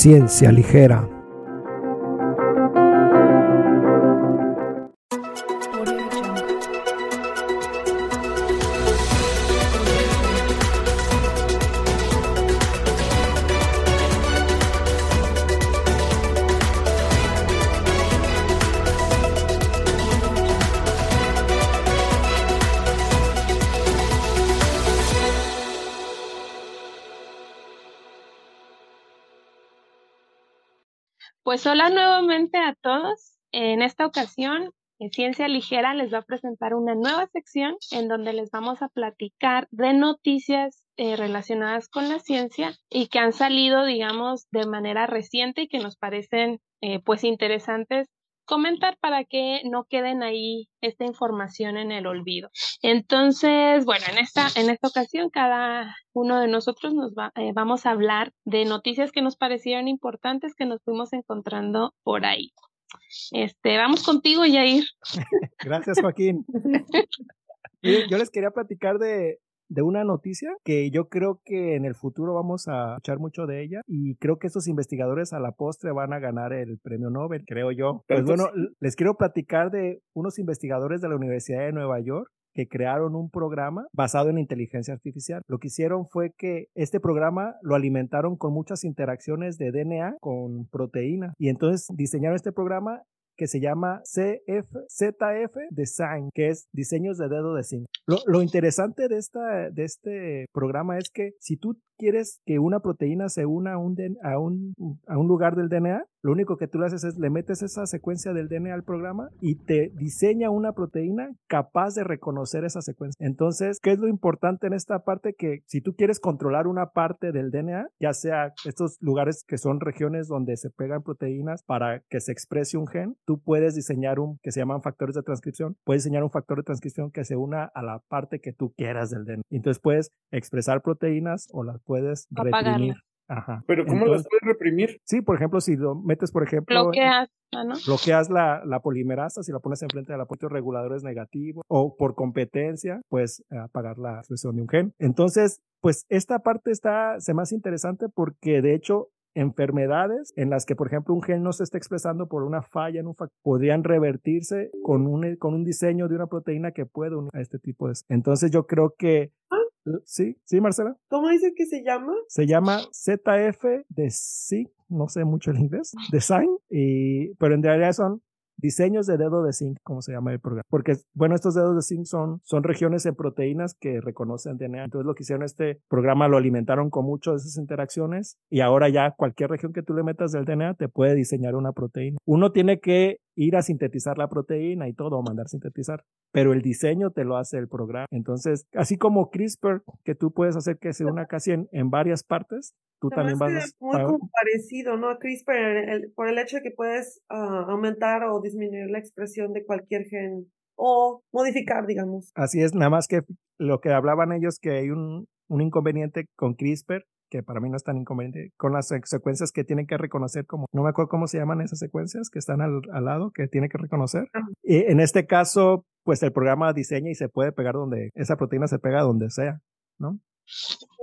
Ciencia Ligera. Nuevamente a todos. En esta ocasión, en Ciencia Ligera les va a presentar una nueva sección en donde les vamos a platicar de noticias eh, relacionadas con la ciencia y que han salido, digamos, de manera reciente y que nos parecen eh, pues interesantes comentar para que no queden ahí esta información en el olvido. Entonces, bueno, en esta, en esta ocasión cada uno de nosotros nos va, eh, vamos a hablar de noticias que nos parecieron importantes que nos fuimos encontrando por ahí. Este, vamos contigo, Yair. Gracias, Joaquín. Yo les quería platicar de, de una noticia que yo creo que en el futuro vamos a escuchar mucho de ella y creo que estos investigadores a la postre van a ganar el premio Nobel, creo yo. Pues bueno, les quiero platicar de unos investigadores de la Universidad de Nueva York que crearon un programa basado en inteligencia artificial. Lo que hicieron fue que este programa lo alimentaron con muchas interacciones de DNA con proteína y entonces diseñaron este programa que se llama CFZF Design, que es diseños de dedo de zinc. Lo, interesante de, esta, de este programa es que si tú quieres que una proteína se una a un, a un, a un lugar del DNA, lo único que tú le haces es le metes esa secuencia del DNA al programa y te diseña una proteína capaz de reconocer esa secuencia. Entonces, ¿qué es lo importante en esta parte? Que si tú quieres controlar una parte del DNA, ya sea estos lugares que son regiones donde se pegan proteínas para que se exprese un gen, tú puedes diseñar un que se llaman factores de transcripción. Puedes diseñar un factor de transcripción que se una a la parte que tú quieras del DNA. Entonces puedes expresar proteínas o las puedes reprimir. Ajá. Pero ¿cómo las puedes reprimir? Sí, por ejemplo, si lo metes, por ejemplo... Bloqueas, ¿no? Bloqueas la, la, polimerasa, si la pones enfrente de la puerta reguladores negativos o por competencia, pues apagar la expresión de un gen. Entonces, pues esta parte está, se más interesante porque de hecho enfermedades en las que, por ejemplo, un gen no se está expresando por una falla en un factor, podrían revertirse con un, con un diseño de una proteína que puede unir a este tipo de... Entonces yo creo que ah, Sí, sí, Marcela. ¿Cómo dice que se llama? Se llama ZF de sí, no sé mucho el inglés, Design, y, pero en realidad son diseños de dedo de zinc, como se llama el programa. Porque, bueno, estos dedos de zinc son, son regiones en proteínas que reconocen DNA. Entonces, lo que hicieron este programa lo alimentaron con muchas de esas interacciones y ahora ya cualquier región que tú le metas del DNA te puede diseñar una proteína. Uno tiene que ir a sintetizar la proteína y todo, o mandar sintetizar, pero el diseño te lo hace el programa. Entonces, así como CRISPR, que tú puedes hacer que se una casi en, en varias partes, tú también vas a... Muy parecido, ¿no? A CRISPR, por el hecho de que puedes ah, aumentar o disminuir la expresión de cualquier gen o modificar, digamos. Así es, nada más que lo que hablaban ellos que hay un, un inconveniente con CRISPR que para mí no es tan inconveniente, con las secuencias que tienen que reconocer como, no me acuerdo cómo se llaman esas secuencias que están al, lado, que tiene que reconocer. Y en este caso, pues el programa diseña y se puede pegar donde, esa proteína se pega donde sea, ¿no?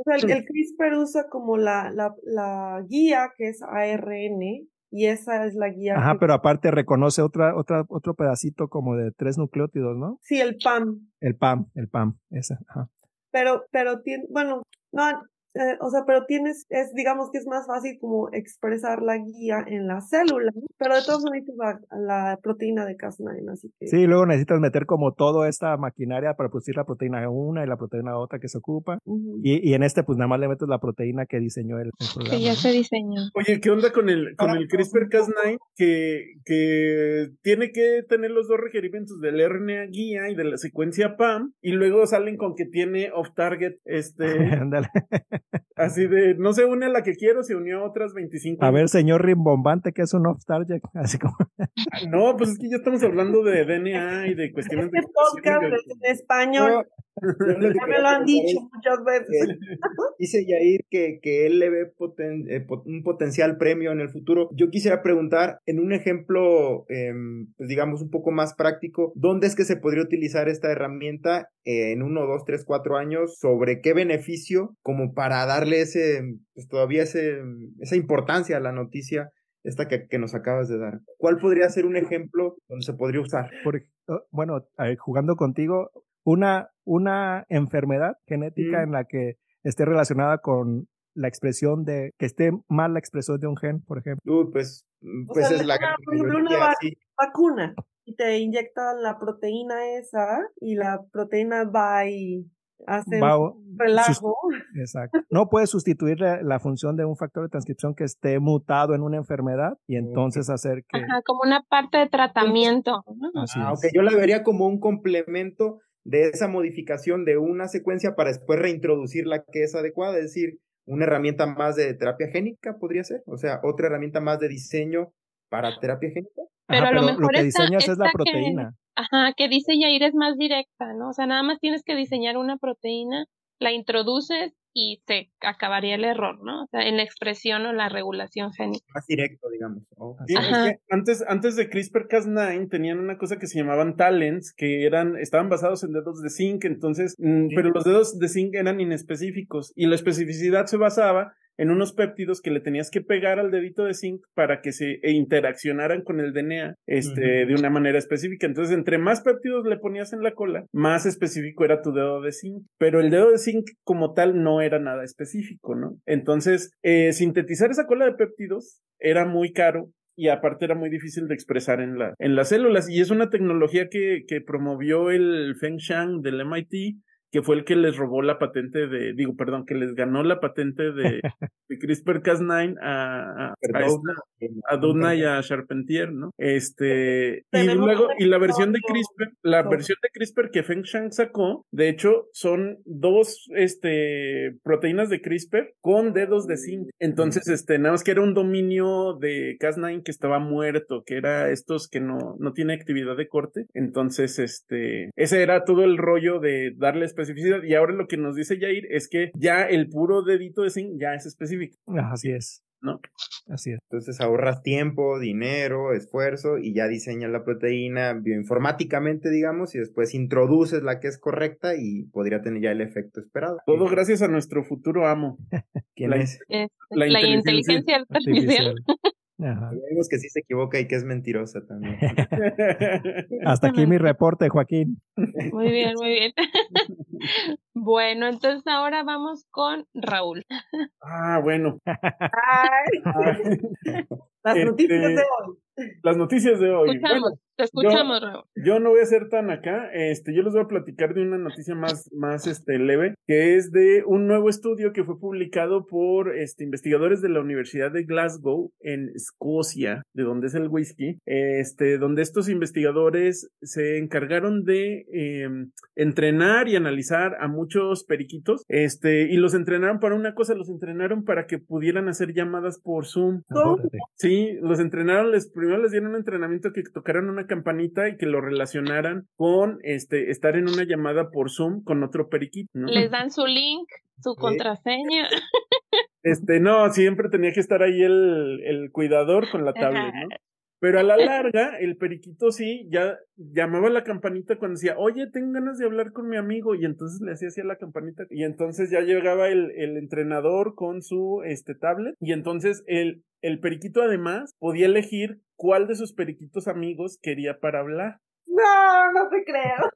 el, CRISPR usa como la, la, la guía que es ARN, y esa es la guía. Ajá, pero aparte reconoce otra, otra, otro pedacito como de tres nucleótidos, ¿no? Sí, el PAM. El PAM, el PAM, esa, ajá. Pero, pero tiene, bueno, no, eh, o sea, pero tienes, es, digamos que es más fácil como expresar la guía en la célula, pero de todos modos la, la proteína de Cas9, así que... Sí, luego necesitas meter como toda esta maquinaria para producir la proteína una y la proteína otra que se ocupa, y, y, en este pues nada más le metes la proteína que diseñó el, programa. Que ya se diseñó. Oye, ¿qué onda con el, con el CRISPR-Cas9 que, que tiene que tener los dos requerimientos del RNA guía y de la secuencia PAM, y luego salen con que tiene off-target, este... Así de, no se une a la que quiero, se unió a otras 25. A ver, señor rimbombante, que es un off-target? Así como... No, pues es que ya estamos hablando de DNA y de cuestiones de... Este podcast en español. Ya me lo han dicho muchas veces. Dice Yair que, que él le ve poten- eh, pot- un potencial premio en el futuro. Yo quisiera preguntar, en un ejemplo, em, pues digamos, un poco más práctico, ¿dónde es que se podría utilizar esta herramienta eh, en uno, dos, tres, cuatro años? ¿Sobre qué beneficio? Como para darle ese, pues todavía ese, esa importancia a la noticia esta que, que nos acabas de dar. ¿Cuál podría ser un ejemplo donde se podría usar? Por oh, bueno, jugando contigo, una, una enfermedad genética Mm. en la que esté relacionada con la expresión de, que esté mal la expresión de un gen, por ejemplo. Uy, pues, O pues sea, es la una- gran por ejemplo, una va-. Vacuna. Y te inyectan la proteína esa y la proteína va y hace Va- un relajo. Exacto. No puede sustituir la, la función de un factor de transcripción que esté mutado en una enfermedad y entonces hacer que... Ajá, como una parte de tratamiento. ¿no? Así Ah, es. ok, yo la vería como un complemento de esa modificación de una secuencia para después reintroducir la que es adecuada, es decir, una herramienta más de terapia génica podría ser, o sea, otra herramienta más de diseño para terapia génica. Pero Ajá, a lo pero mejor que esta- diseñas es la esta que- proteína. Ajá, que dice Yair es más directa, ¿no? O sea, nada más tienes que diseñar una proteína, la introduces y se acabaría el error, ¿no? O sea, en la expresión o la regulación génica. Más directo, digamos. Ok. Sí, es Ajá. que antes, antes de CRISPR-Cas9 tenían una cosa que se llamaban talents, que eran, estaban basados en dedos de zinc, entonces, mm, Sí. pero los dedos de zinc eran inespecíficos y la especificidad se basaba en unos péptidos que le tenías que pegar al dedito de zinc para que se e interaccionaran con el DNA este, de una manera específica. Entonces, entre más péptidos le ponías en la cola, más específico era tu dedo de zinc. Pero el dedo de zinc como tal no era nada específico, ¿no? Entonces, eh, sintetizar esa cola de péptidos era muy caro y aparte era muy difícil de expresar en, la, en las células. Y es una tecnología que, que promovió el Feng Shang del MIT, que fue el que les robó la patente de, digo, perdón, que les ganó la patente de, de CRISPR-Cas9 a, a, a Perdón, esta- a Doudna y a Charpentier, ¿no? Este, y luego, y la versión de CRISPR, la versión de CRISPR que Feng Shang sacó, de hecho, son dos, este, proteínas de CRISPR con dedos de zinc. Entonces, este, nada más que era un dominio de Cas9 que estaba muerto, que era estos que no, no tiene actividad de corte. Entonces, este, ese era todo el rollo de darle especificidad. Y ahora lo que nos dice Jair es que ya el puro dedito de zinc ya es específico, Así es. ¿no? Así es. Entonces ahorras tiempo, dinero, esfuerzo y ya diseñas la proteína bioinformáticamente, digamos, y después introduces la que es correcta y podría tener ya el efecto esperado. Todo gracias a nuestro futuro amo. ¿Quién la- es? Este, La la, inteligencia inteligencia artificial. Artificial. Ajá. Ya vimos que sí se equivoca y que es mentirosa también. Hasta aquí mi reporte, Joaquín. Muy bien, muy bien. bueno, entonces ahora vamos con Raúl. ah, bueno. Ay, las Este, noticias de hoy. Las noticias de hoy. Escuchamos, Bueno, te escuchamos, Raúl. yo no voy a ser tan acá. Este, yo les voy a platicar de una noticia más, más este, leve, que es de un nuevo estudio que fue publicado por este, investigadores de la Universidad de Glasgow en Escocia, de donde es el whisky. Este, donde estos investigadores se encargaron de eh, entrenar y analizar a muchos periquitos. Este, y los entrenaron para una cosa, los entrenaron para que pudieran hacer llamadas por Zoom. Sí, los entrenaron, les primero les dieron un entrenamiento que tocaran una campanita y que lo relacionaran con este estar en una llamada por Zoom con otro periquito, ¿no? Les dan su link, su contraseña. Este, no, siempre tenía que estar ahí el, el cuidador con la tablet, ¿no? Pero a la larga, el periquito sí, ya llamaba a la campanita cuando decía, oye, tengo ganas de hablar con mi amigo, y entonces le hacía así a la campanita, y entonces ya llegaba el, el entrenador con su este tablet, y entonces el, el periquito además podía elegir cuál de sus periquitos amigos quería para hablar. No, no te creo.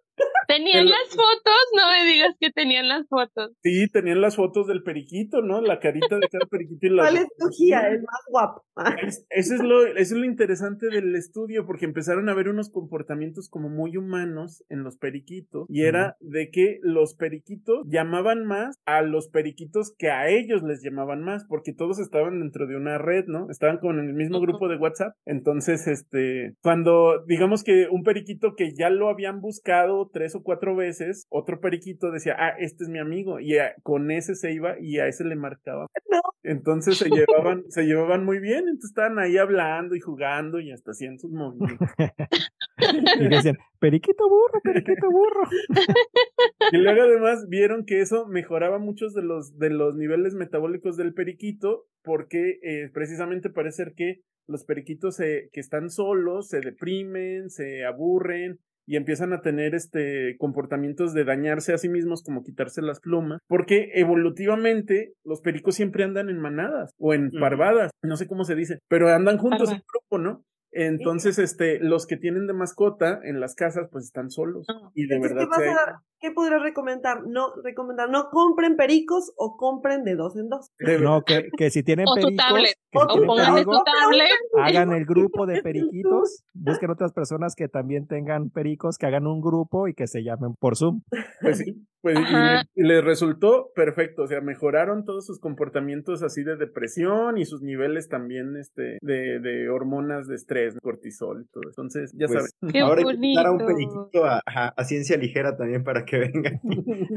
¿Tenían El- las fotos? No me digas que tenían las fotos. Sí, tenían las fotos del periquito, ¿no? La carita de cada periquito y la ¿Cuál escogía? El más guapo. Es- Eso es, lo, eso es lo interesante del estudio, porque empezaron a ver unos comportamientos como muy humanos en los periquitos, y era de que los periquitos llamaban más a los periquitos que a ellos les llamaban más, porque todos estaban dentro de una red, ¿no? Estaban como en el mismo grupo de WhatsApp. Entonces, este, cuando digamos que un periquito que ya lo habían buscado tres o cuatro veces, otro periquito decía, ah, este es mi amigo, y a- con ese se iba y a ese le marcaba. No. Entonces se llevaban, se llevaban muy bien, entonces estaban ahí hablando y jugando y hasta hacían sus movimientos. Y decían, periquito burro, periquito burro. Y luego además vieron que eso mejoraba muchos de los, de los niveles metabólicos del periquito, porque eh, precisamente parece ser que los periquitos se, que están solos se deprimen, se aburren, y empiezan a tener este comportamientos de dañarse a sí mismos como quitarse las plumas, porque evolutivamente los pericos siempre andan en manadas o en parvadas, no sé cómo se dice, pero andan juntos en grupo, ¿no? Entonces, este, los que tienen de mascota en las casas, pues están solos. Ah. Y de verdad. ¿Qué, ¿Qué podrías recomendar? No, recomendar, no compren pericos o compren de dos en dos. No, que, que si tienen o pericos, tu tablet. que O tienen tablet. hagan el grupo de periquitos, busquen otras personas que también tengan pericos, que hagan un grupo y que se llamen por Zoom. Pues sí, pues y Ajá. le- y les resultó perfecto, o sea, mejoraron todos sus comportamientos así de depresión y sus niveles también este de, de hormonas de estrés, cortisol y todo. Entonces, ya Pues, sabes. Qué Ahora a un periquito a, a- a ciencia ligera también para que venga,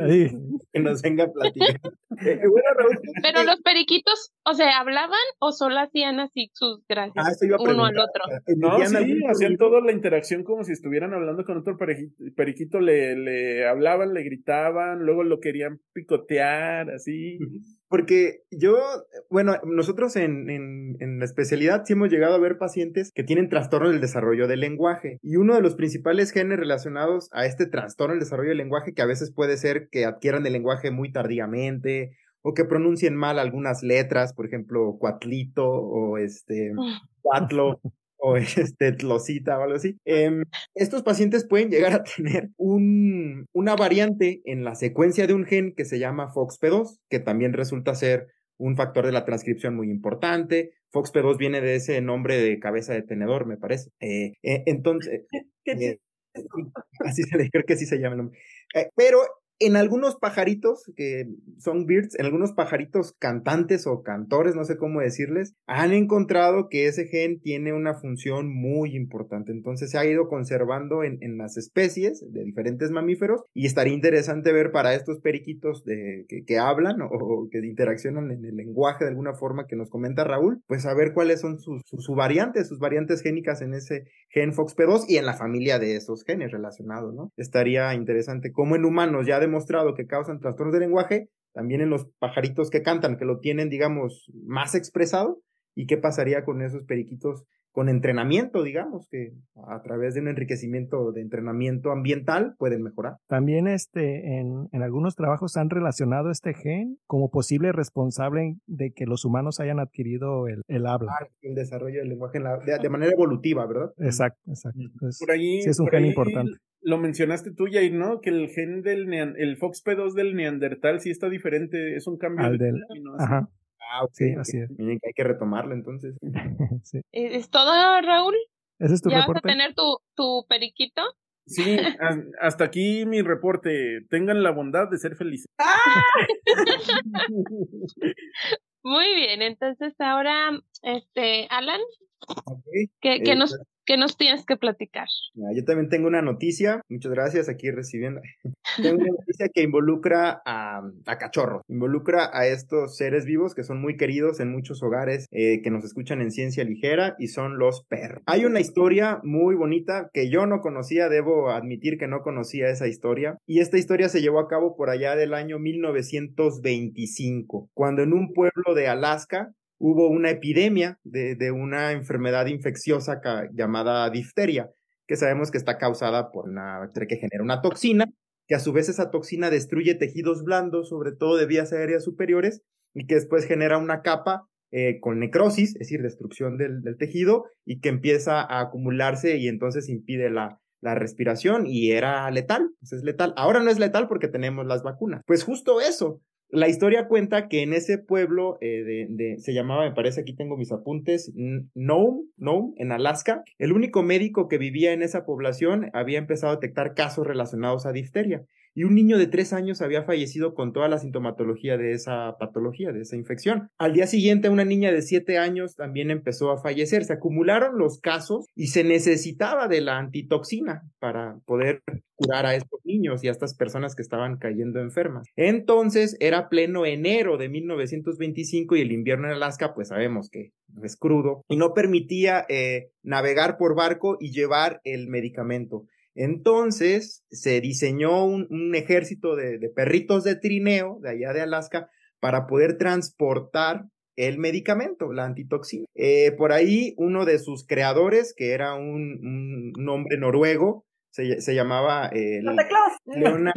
Ahí. que nos venga a platicar. Eh, eh, bueno, Raúl, Pero los periquitos, o sea, ¿hablaban o solo hacían así sus gracias ah, eso iba a uno al otro? Eh, No, ¿metían sí, hacían toda la interacción como si estuvieran hablando con otro periquito, le, le hablaban, le gritaban, luego lo querían picotear, así. Porque yo, bueno, nosotros en, en, en la especialidad sí hemos llegado a ver pacientes que tienen trastorno del desarrollo del lenguaje. Y uno de los principales genes relacionados a este trastorno del desarrollo del lenguaje, que a veces puede ser que adquieran el lenguaje muy tardíamente o que pronuncien mal algunas letras, por ejemplo, cuatlito o este cuatlo o este tlosita o algo así. Em, estos pacientes pueden llegar a tener un, una variante en la secuencia de un gen que se llama FOXP2, que también resulta ser un factor de la transcripción muy importante. FOXP2 viene de ese nombre de cabeza de tenedor, me parece. Eh, eh, entonces, eh, así se le creo que así se llama el nombre. Pero en algunos pajaritos que son birds, en algunos pajaritos cantantes o cantores, no sé cómo decirles, han encontrado que ese gen tiene una función muy importante. Entonces se ha ido conservando en, en las especies de diferentes mamíferos y estaría interesante ver para estos periquitos de, que, hablan o, que interaccionan en el lenguaje de alguna forma que nos comenta Raúl, pues saber cuáles son sus, variantes, sus variantes génicas en ese gen FOXP2 y en la familia de esos genes relacionados, ¿no? Estaría interesante como en humanos ya demostrado que causan trastornos de lenguaje, también en los pajaritos que cantan, que lo tienen, digamos, más expresado, y qué pasaría con esos periquitos con entrenamiento, digamos, que a través de un enriquecimiento de entrenamiento ambiental pueden mejorar. También este, en, en algunos trabajos han relacionado este gen como posible responsable de que los humanos hayan adquirido el, el habla. El desarrollo del lenguaje en la- de, de manera evolutiva, ¿verdad? Exacto, exacto. Entonces, Por ahí, sí es un por gen ahí importante. Lo mencionaste tú, Jair, ¿no? Que el gen del nean- el FOXP2 del neandertal sí está diferente, es un cambio Al de del- ácido. Ajá, Ah, ok, Sí, así es. Miren que hay que retomarlo entonces. sí. ¿Es todo, Raúl? ¿Ese es tu ¿Ya vas a tener tu, tu periquito? Sí, hasta aquí mi reporte. Tengan la bondad de ser felices. Muy bien, entonces ahora, este, Alan, ¿qué, qué Eh, nos, qué nos tienes que platicar? Yo también tengo una noticia, muchas gracias, aquí recibiendo. tengo una noticia que involucra a, a cachorros, involucra a estos seres vivos que son muy queridos en muchos hogares eh, que nos escuchan en ciencia ligera y son los perros. Hay una historia muy bonita que yo no conocía, debo admitir que no conocía esa historia, y esta historia se llevó a cabo por allá del año 1925, cuando en un pueblo de Alaska hubo una epidemia de, una enfermedad infecciosa llamada difteria, que sabemos que está causada por una, que genera una toxina, que a su vez esa toxina destruye tejidos blandos, sobre todo de vías aéreas superiores, y que después genera una capa eh, con necrosis, es decir, destrucción del, tejido, y que empieza a acumularse y entonces impide la, la respiración y era letal, pues es letal. Ahora no es letal porque tenemos las vacunas. Pues justo eso, la historia cuenta que en ese pueblo eh, de, de- se llamaba, me parece, aquí tengo mis apuntes, Nome, Nome, en Alaska, el único médico que vivía en esa población había empezado a detectar casos relacionados a difteria. Y un niño de tres años había fallecido con toda la sintomatología de esa patología, de esa infección. Al día siguiente, una niña de siete años también empezó a fallecer. Se acumularon los casos y se necesitaba de la antitoxina para poder curar a estos niños y a estas personas que estaban cayendo enfermas. Entonces era pleno enero de 1925 y el invierno en Alaska, pues sabemos que es crudo y no permitía eh, navegar por barco y llevar el medicamento. Entonces se diseñó un, ejército de, perritos de trineo de allá de Alaska para poder transportar el medicamento, la antitoxina. Eh, por ahí uno de sus creadores, que era un, hombre noruego, se, llamaba eh, Leonard,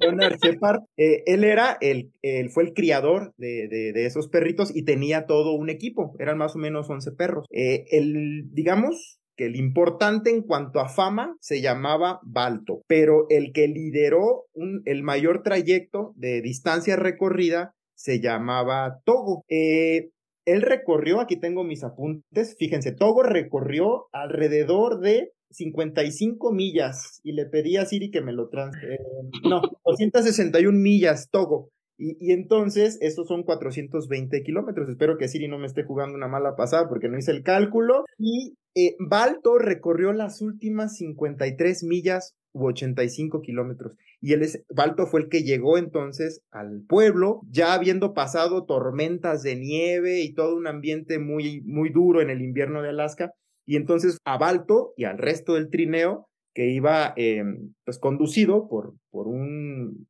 Leonard Shepard. Eh, él era el, fue el criador de, de, esos perritos y tenía todo un equipo. Eran más o menos 11 perros. el, digamos, el importante en cuanto a fama se llamaba Balto, pero el que lideró el mayor trayecto de distancia recorrida se llamaba Togo. Eh, él recorrió, aquí tengo mis apuntes, fíjense, Togo recorrió alrededor de 55 millas y le pedí a Siri que me lo trans... Eh, no, 261 millas, Togo. Y, entonces, estos son 420 kilómetros. Espero que Siri no me esté jugando una mala pasada porque no hice el cálculo. Y eh, Balto recorrió las últimas 53 millas u 85 kilómetros. Y él Balto fue el que llegó entonces al pueblo, ya habiendo pasado tormentas de nieve y todo un ambiente muy, muy duro en el invierno de Alaska. Y entonces a Balto y al resto del trineo que iba em, pues conducido por, por un,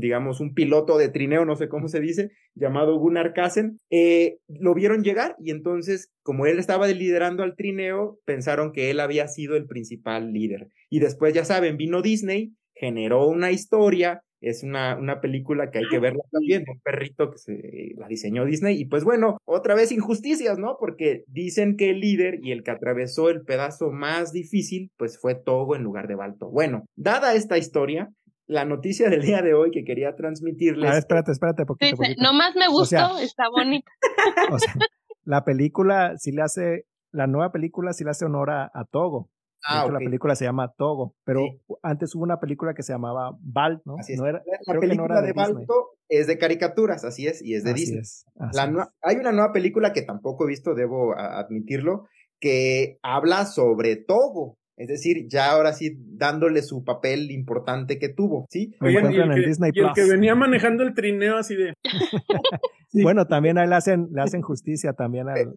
digamos, un piloto de trineo, no sé cómo se dice, llamado Gunnar Kassen, eh, lo vieron llegar y entonces, como él estaba liderando al trineo, pensaron que él había sido el principal líder. Y después, ya saben, vino Disney, generó una historia, es una, una película que hay que verla también, un perrito que se la diseñó Disney. Y pues bueno, otra vez injusticias, ¿no? Porque dicen que el líder y el que atravesó el pedazo más difícil, pues fue Togo en lugar de Balto. Bueno, dada esta historia, la noticia del día de hoy que quería transmitirles. Ah, espérate, espérate, poquito, poquito. Nomás me gustó, está bonita. O sea, la película sí le hace, la nueva película sí le hace honor a Togo. Ah, La película se llama Togo, pero antes hubo una película que se llamaba Balt, ¿no? Así es. la película de, Balto es de caricaturas, así es, y es de Disney. hay una nueva película que tampoco he visto, debo admitirlo, que habla sobre Togo. Es decir, ya ahora sí dándole su papel importante que tuvo, ¿sí? Oigan, y el, que, y el que venía manejando el trineo así de... Bueno, también ahí le hacen, le hacen justicia también al,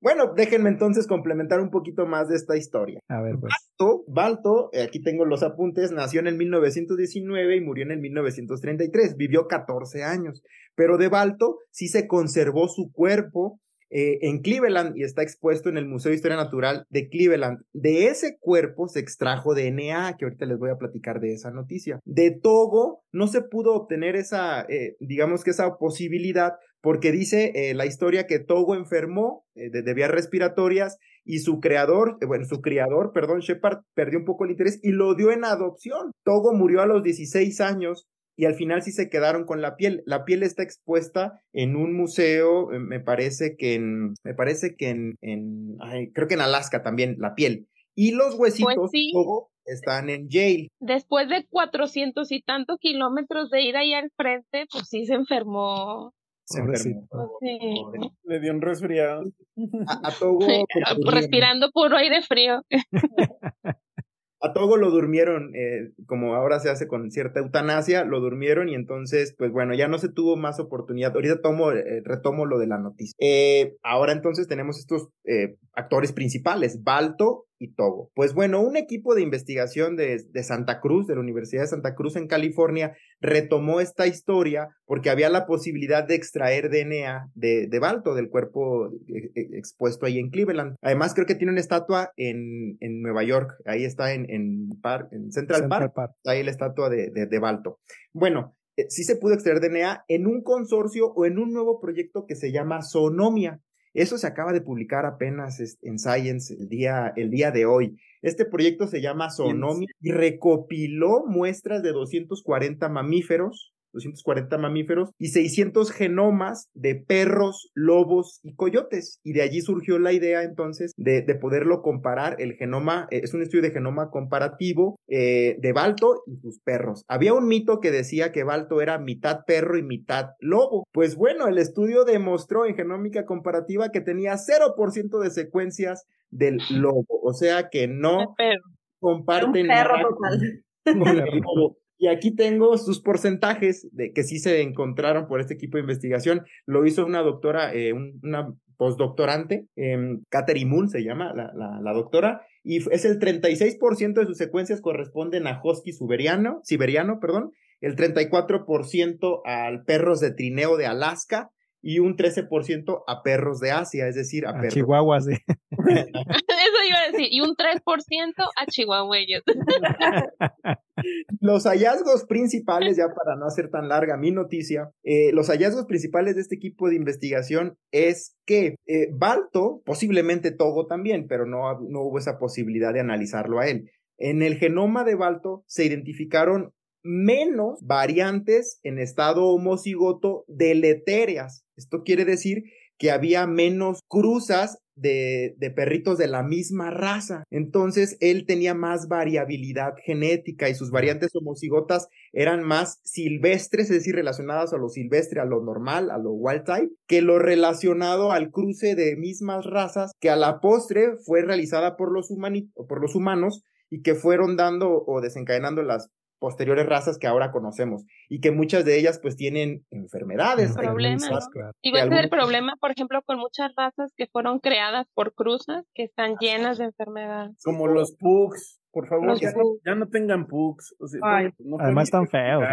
Bueno, déjenme entonces complementar un poquito más de esta historia. A ver, pues. Balto, Balto, eh, aquí tengo los apuntes, nació en el 1919 y murió en el 1933. Vivió 14 años. Pero de Balto sí se conservó su cuerpo, eh, en Cleveland y está expuesto en el Museo de Historia Natural de Cleveland. De ese cuerpo se extrajo DNA, que ahorita les voy a platicar de esa noticia. De Togo no se pudo obtener esa, eh, digamos que esa posibilidad, porque dice eh, la historia que Togo enfermó de, de, vías respiratorias y su creador, bueno, su criador, perdón, Shepard, perdió un poco el interés y lo dio en adopción. Togo murió a los 16 años y al final sí se quedaron con la piel. La piel está expuesta en un museo, eh, me parece que en, me parece que en, en creo que en Alaska también, la piel. Y los huesitos pues están en Yale. Después de cuatrocientos y tantos kilómetros de ir ahí al frente, pues sí se enfermó. Se enfermó. Pues Le dio un resfriado. A, a Togo. Respirando puro aire frío. a Togo lo durmieron, eh, como ahora se hace con cierta eutanasia, lo durmieron y entonces, pues bueno, ya no se tuvo más oportunidad. Ahorita tomo, eh, retomo lo de la noticia. Eh, ahora entonces tenemos estos actores principales, Balto y Togo. Pues bueno, un equipo de investigación de, Santa Cruz, de la Universidad de Santa Cruz en California, retomó esta historia porque había la posibilidad de extraer DNA de, de Balto, del cuerpo eh, eh, expuesto ahí en Cleveland. Además, creo que tiene una estatua en, en Nueva York, ahí está en, en, en Central, Park, ahí la estatua de, de, Balto. Bueno, eh, sí se pudo extraer DNA en un consorcio o en un nuevo proyecto que se llama Sonomia. Eso se acaba de publicar apenas en Science el día, el día de hoy. Este proyecto se llama Sonomia y recopiló muestras de 240 mamíferos, 240 mamíferos y 600 genomas de perros, lobos y coyotes. Y de allí surgió la idea entonces de, de poderlo comparar. El genoma eh, es un estudio de genoma comparativo eh, de Balto y sus perros. Había un mito que decía que Balto era mitad perro y mitad lobo. Pues bueno, el estudio demostró en genómica comparativa que tenía 0% de secuencias del lobo. O sea que no comparten Y aquí tengo sus porcentajes de que sí se encontraron por este equipo de investigación. Lo hizo una doctora, eh, una postdoctorante, eh, Catherine Moon se llama la, la, doctora, y es el 36% de sus secuencias corresponden a husky siberiano, siberiano, perdón, el 34% al perros de trineo de Alaska, y un 13% a perros de Asia, es decir, a, perros. Chihuahuas, sí. Eso iba a decir, y un 3% a chihuahueños. los hallazgos principales, ya para no hacer tan larga mi noticia, eh, los hallazgos principales de este equipo de investigación es que eh, Balto, posiblemente Togo también, pero no, no hubo esa posibilidad de analizarlo a él. En el genoma de Balto se identificaron menos variantes en estado homocigoto deletéreas. Esto quiere decir que había menos cruzas de, perritos de la misma raza. Entonces, él tenía más variabilidad genética y sus variantes homocigotas eran más silvestres, es decir, relacionadas a lo silvestre, a lo normal, a lo wild type, que lo relacionado al cruce de mismas razas que a la postre fue realizada por los, por los humanos y que fueron dando o desencadenando las posteriores razas que ahora conocemos y que muchas de ellas pues tienen enfermedades. Problemas. Y va a ser el problema, por ejemplo, con muchas razas que fueron creadas por cruzas que están llenas de enfermedades. Como los pugs. Por favor, ya no, tengan pugs. Además están feos.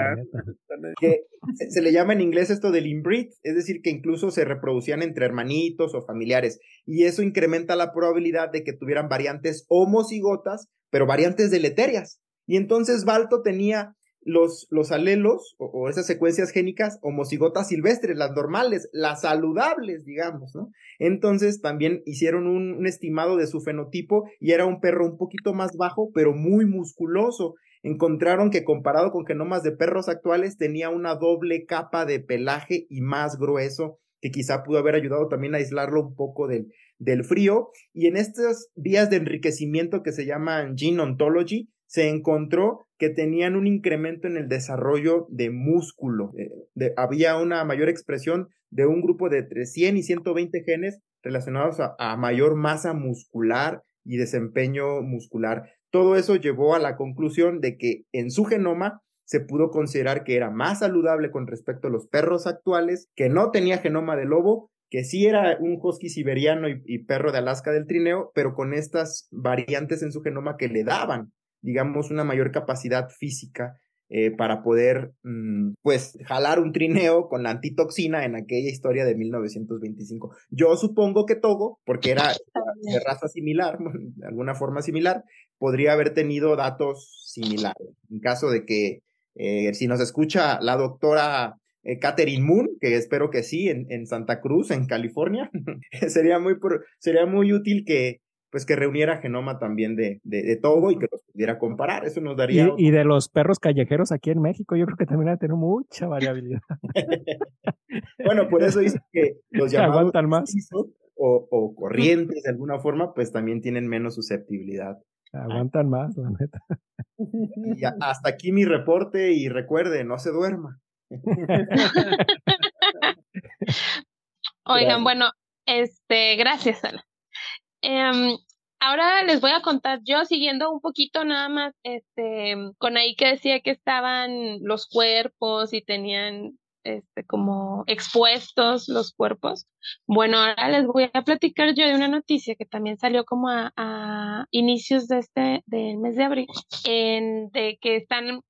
Que se le llama en inglés esto del inbreed, es decir, que incluso se reproducían entre hermanitos o familiares. Y eso incrementa la probabilidad de que tuvieran variantes homocigotas, pero variantes deleterias. Y entonces Balto tenía los, los alelos o, esas secuencias génicas homocigotas silvestres, las normales, las saludables, digamos, ¿no? Entonces también hicieron un, estimado de su fenotipo y era un perro un poquito más bajo, pero muy musculoso. Encontraron que comparado con genomas de perros actuales tenía una doble capa de pelaje y más grueso, que quizá pudo haber ayudado también a aislarlo un poco del, del frío. Y en estas vías de enriquecimiento que se llaman gene ontology, se encontró que tenían un incremento en el desarrollo de músculo. Eh, había una mayor expresión de un grupo de entre 100 y 120 genes relacionados a, mayor masa muscular y desempeño muscular. Todo eso llevó a la conclusión de que en su genoma se pudo considerar que era más saludable con respecto a los perros actuales, que no tenía genoma de lobo, que sí era un husky siberiano y perro de Alaska del trineo, pero con estas variantes en su genoma que le daban digamos, una mayor capacidad física eh, para poder, mm, pues, jalar un trineo con la antitoxina en aquella historia de 1925. Yo supongo que Togo, porque era de raza similar, de alguna forma similar, podría haber tenido datos similares. En caso de que, eh, si nos escucha la doctora eh, Catherine Moon, que espero que sí, en, en Santa Cruz, en California, sería, muy, sería muy útil que, pues que reuniera genoma también de, de, todo y que los pudiera comparar. Eso nos daría. Y, de los perros callejeros aquí en México, yo creo que también va a tener mucha variabilidad. bueno, por eso dice que los llamados aguantan más. O, o, corrientes de alguna forma, pues también tienen menos susceptibilidad. Aguantan más, la neta. Y hasta aquí mi reporte y recuerde, no se duerma. Oigan, bueno, este, gracias, Ana. Em, ahora les voy a contar yo siguiendo un poquito nada más este con ahí que decía que estaban los cuerpos y tenían este como expuestos los cuerpos. Bueno, ahora les voy a platicar yo de una noticia que también salió como a, inicios de este del mes de abril en de que están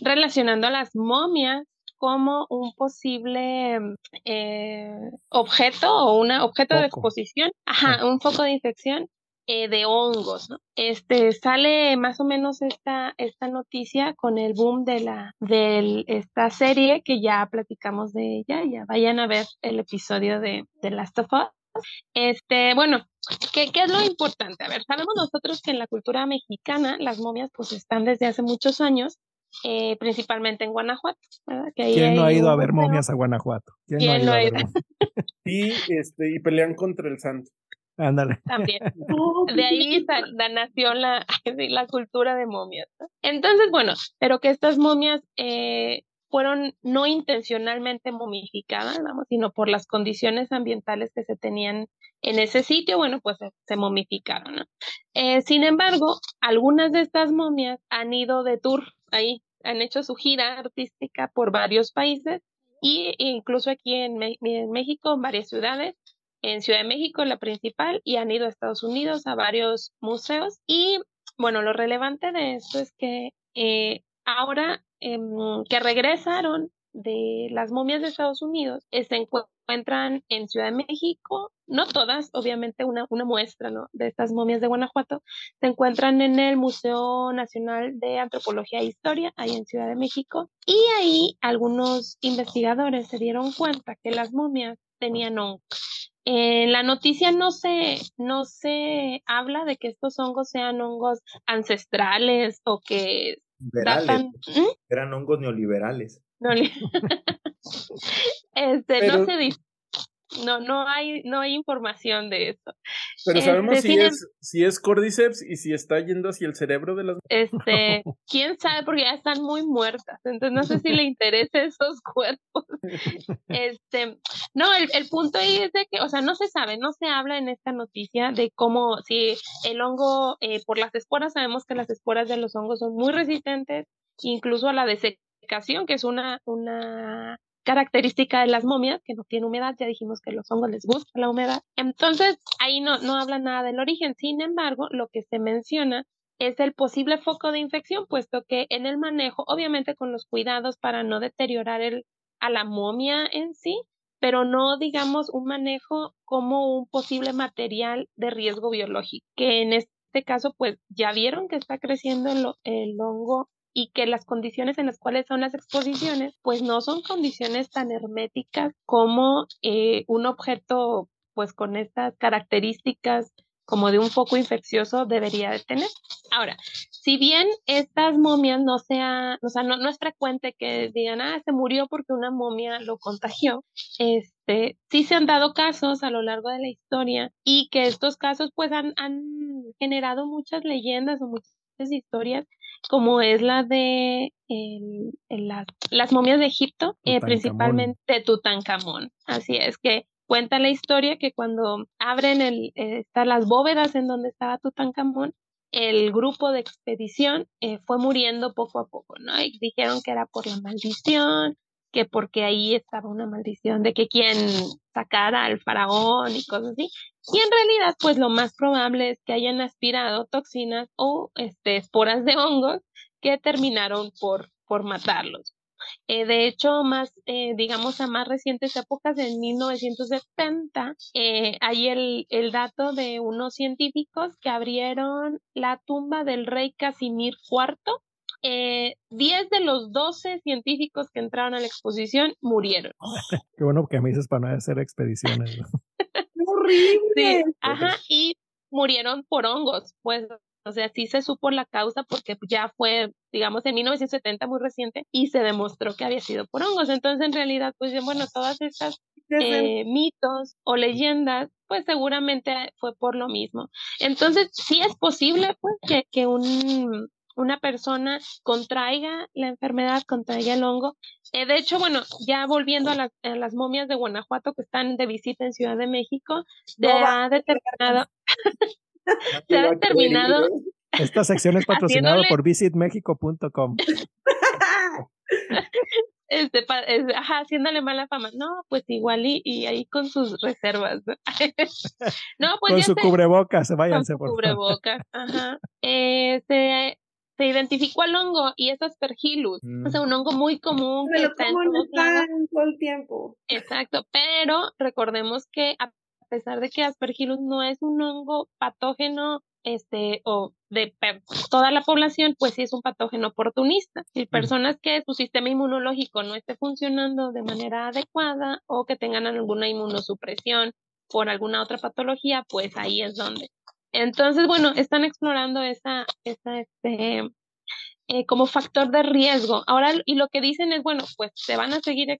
relacionando a las momias como un posible eh, objeto o un objeto de exposición, ajá, un foco de infección eh, de hongos, ¿no? Este sale más o menos esta esta noticia con el boom de la de esta serie que ya platicamos de ella, ya vayan a ver el episodio de, de Last of Us. Este, bueno, ¿qué, ¿qué es lo importante? A ver, sabemos nosotros que en la cultura mexicana las momias pues están desde hace muchos años eh, principalmente en Guanajuato. ¿verdad? Que ahí ¿Quién no ha ido a ver momias a Guanajuato? ¿Quién, ¿Quién no ha no ido a ver? Y, este, y pelean contra el santo. Ándale. También. No, De ahí nació la, la cultura de momias. Entonces, bueno, pero que estas momias eh, fueron no intencionalmente momificadas, vamos, sino por las condiciones ambientales que se tenían en ese sitio, bueno, pues se, se momificaron, ¿no? Eh, sin embargo, algunas de estas momias han ido de tour ahí, han hecho su gira artística por varios países y incluso aquí en, en México, en varias ciudades, en Ciudad de México, la principal, y han ido a Estados Unidos a varios museos. Y bueno, lo relevante de esto es que eh, ahora em, que regresaron de las momias de Estados Unidos, eh, se encuentran en Ciudad de México, no todas, obviamente una, una muestra ¿no? de estas momias de Guanajuato, se encuentran en el Museo Nacional de Antropología e Historia, ahí en Ciudad de México, y ahí algunos investigadores se dieron cuenta que las momias tenían hongos. En la noticia no se, no se habla de que estos hongos sean hongos ancestrales o que datan. ¿Mm? eran hongos neoliberales. No, este, Pero- no se dice. No, no hay, no hay información de eso. Pero Este, sabemos si es, si es Cordyceps y si está yendo hacia el cerebro de las Este, quién sabe, porque ya están muy muertas. Entonces no sé si le interesa esos cuerpos. Este, no, el, el punto ahí es de que, o sea, no se sabe, no se habla en esta noticia de cómo, si el hongo, eh, por las esporas, sabemos que las esporas de los hongos son muy resistentes, incluso a la desecación, que es una, una característica de las momias, que no tiene humedad, ya dijimos que los hongos les gusta la humedad. Entonces, ahí no, no habla nada del origen. Sin embargo, lo que se menciona es el posible foco de infección, puesto que en el manejo, obviamente con los cuidados para no deteriorar el, a la momia en sí, pero no digamos un manejo como un posible material de riesgo biológico, que en este caso pues ya vieron que está creciendo el, el hongo y que las condiciones en las cuales son las exposiciones pues no son condiciones tan herméticas como eh, un objeto pues con estas características como de un foco infeccioso debería de tener. Ahora, si bien estas momias no sea, o sea, no, no es frecuente que digan, ah, se murió porque una momia lo contagió, este, sí se han dado casos a lo largo de la historia y que estos casos pues han, han generado muchas leyendas o muchas historias, como es la de el, el- las, las momias de Egipto, eh, principalmente Tutankamón. Así es que cuenta la historia que cuando abren el, eh, está las bóvedas en donde estaba Tutankamón, el grupo de expedición eh, fue muriendo poco a poco, ¿no? Y dijeron que era por la maldición, que porque ahí estaba una maldición de que quien sacara al faraón y cosas así. Y en realidad, pues lo más probable es que hayan aspirado toxinas o este, esporas de hongos que terminaron por, por matarlos. Eh, de hecho, más, eh, digamos, a más recientes épocas, en 1970, eh, hay el, el dato de unos científicos que abrieron la tumba del rey Casimir IV. Eh, 10 de los 12 científicos que entraron a la exposición murieron. Qué bueno que me dices para no hacer expediciones. ¿no? ¡Qué horrible! Sí, ajá, y murieron por hongos, pues, o sea, sí se supo la causa porque ya fue, digamos, en 1970 muy reciente y se demostró que había sido por hongos. Entonces, en realidad, pues, bueno, todas estas eh, mitos o leyendas, pues seguramente fue por lo mismo. Entonces, sí es posible, pues, que, que un, una persona contraiga la enfermedad, contraiga el hongo. Eh, de hecho, bueno, ya volviendo a las, a las momias de Guanajuato que están de visita en Ciudad de México, se No ha determinado, se ha determinado, Esta sección es patrocinada Haciéndole- por visitmexico.com. este, pa- es- ajá, haciéndole mala fama. No, pues igual y, y ahí con sus reservas. ¿no? no, pues Con ya su se- cubrebocas, con váyanse su por favor. cubrebocas. Ajá. Eh, se, se identificó al hongo y es aspergillus. Mm. O sea, un hongo muy común que está en todo el tiempo. Exacto, pero recordemos que a pesar de que Aspergillus no es un hongo patógeno, este, o de toda la población, pues sí es un patógeno oportunista. Y personas que su sistema inmunológico no esté funcionando de manera adecuada o que tengan alguna inmunosupresión por alguna otra patología, pues ahí es donde. Entonces, bueno, están explorando esa, esa, este, eh, como factor de riesgo. Ahora, y lo que dicen es, bueno, pues se van a seguir eh,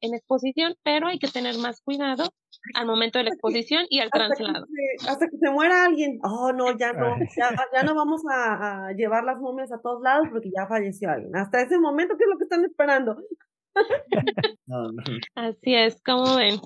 en exposición, pero hay que tener más cuidado al momento de la exposición y al traslado. hasta que se muera alguien, oh no, ya no, ya, ya no vamos a, a, llevar las momias a todos lados porque ya falleció alguien. Hasta ese momento, ¿qué es lo que están esperando? Así es, como ven.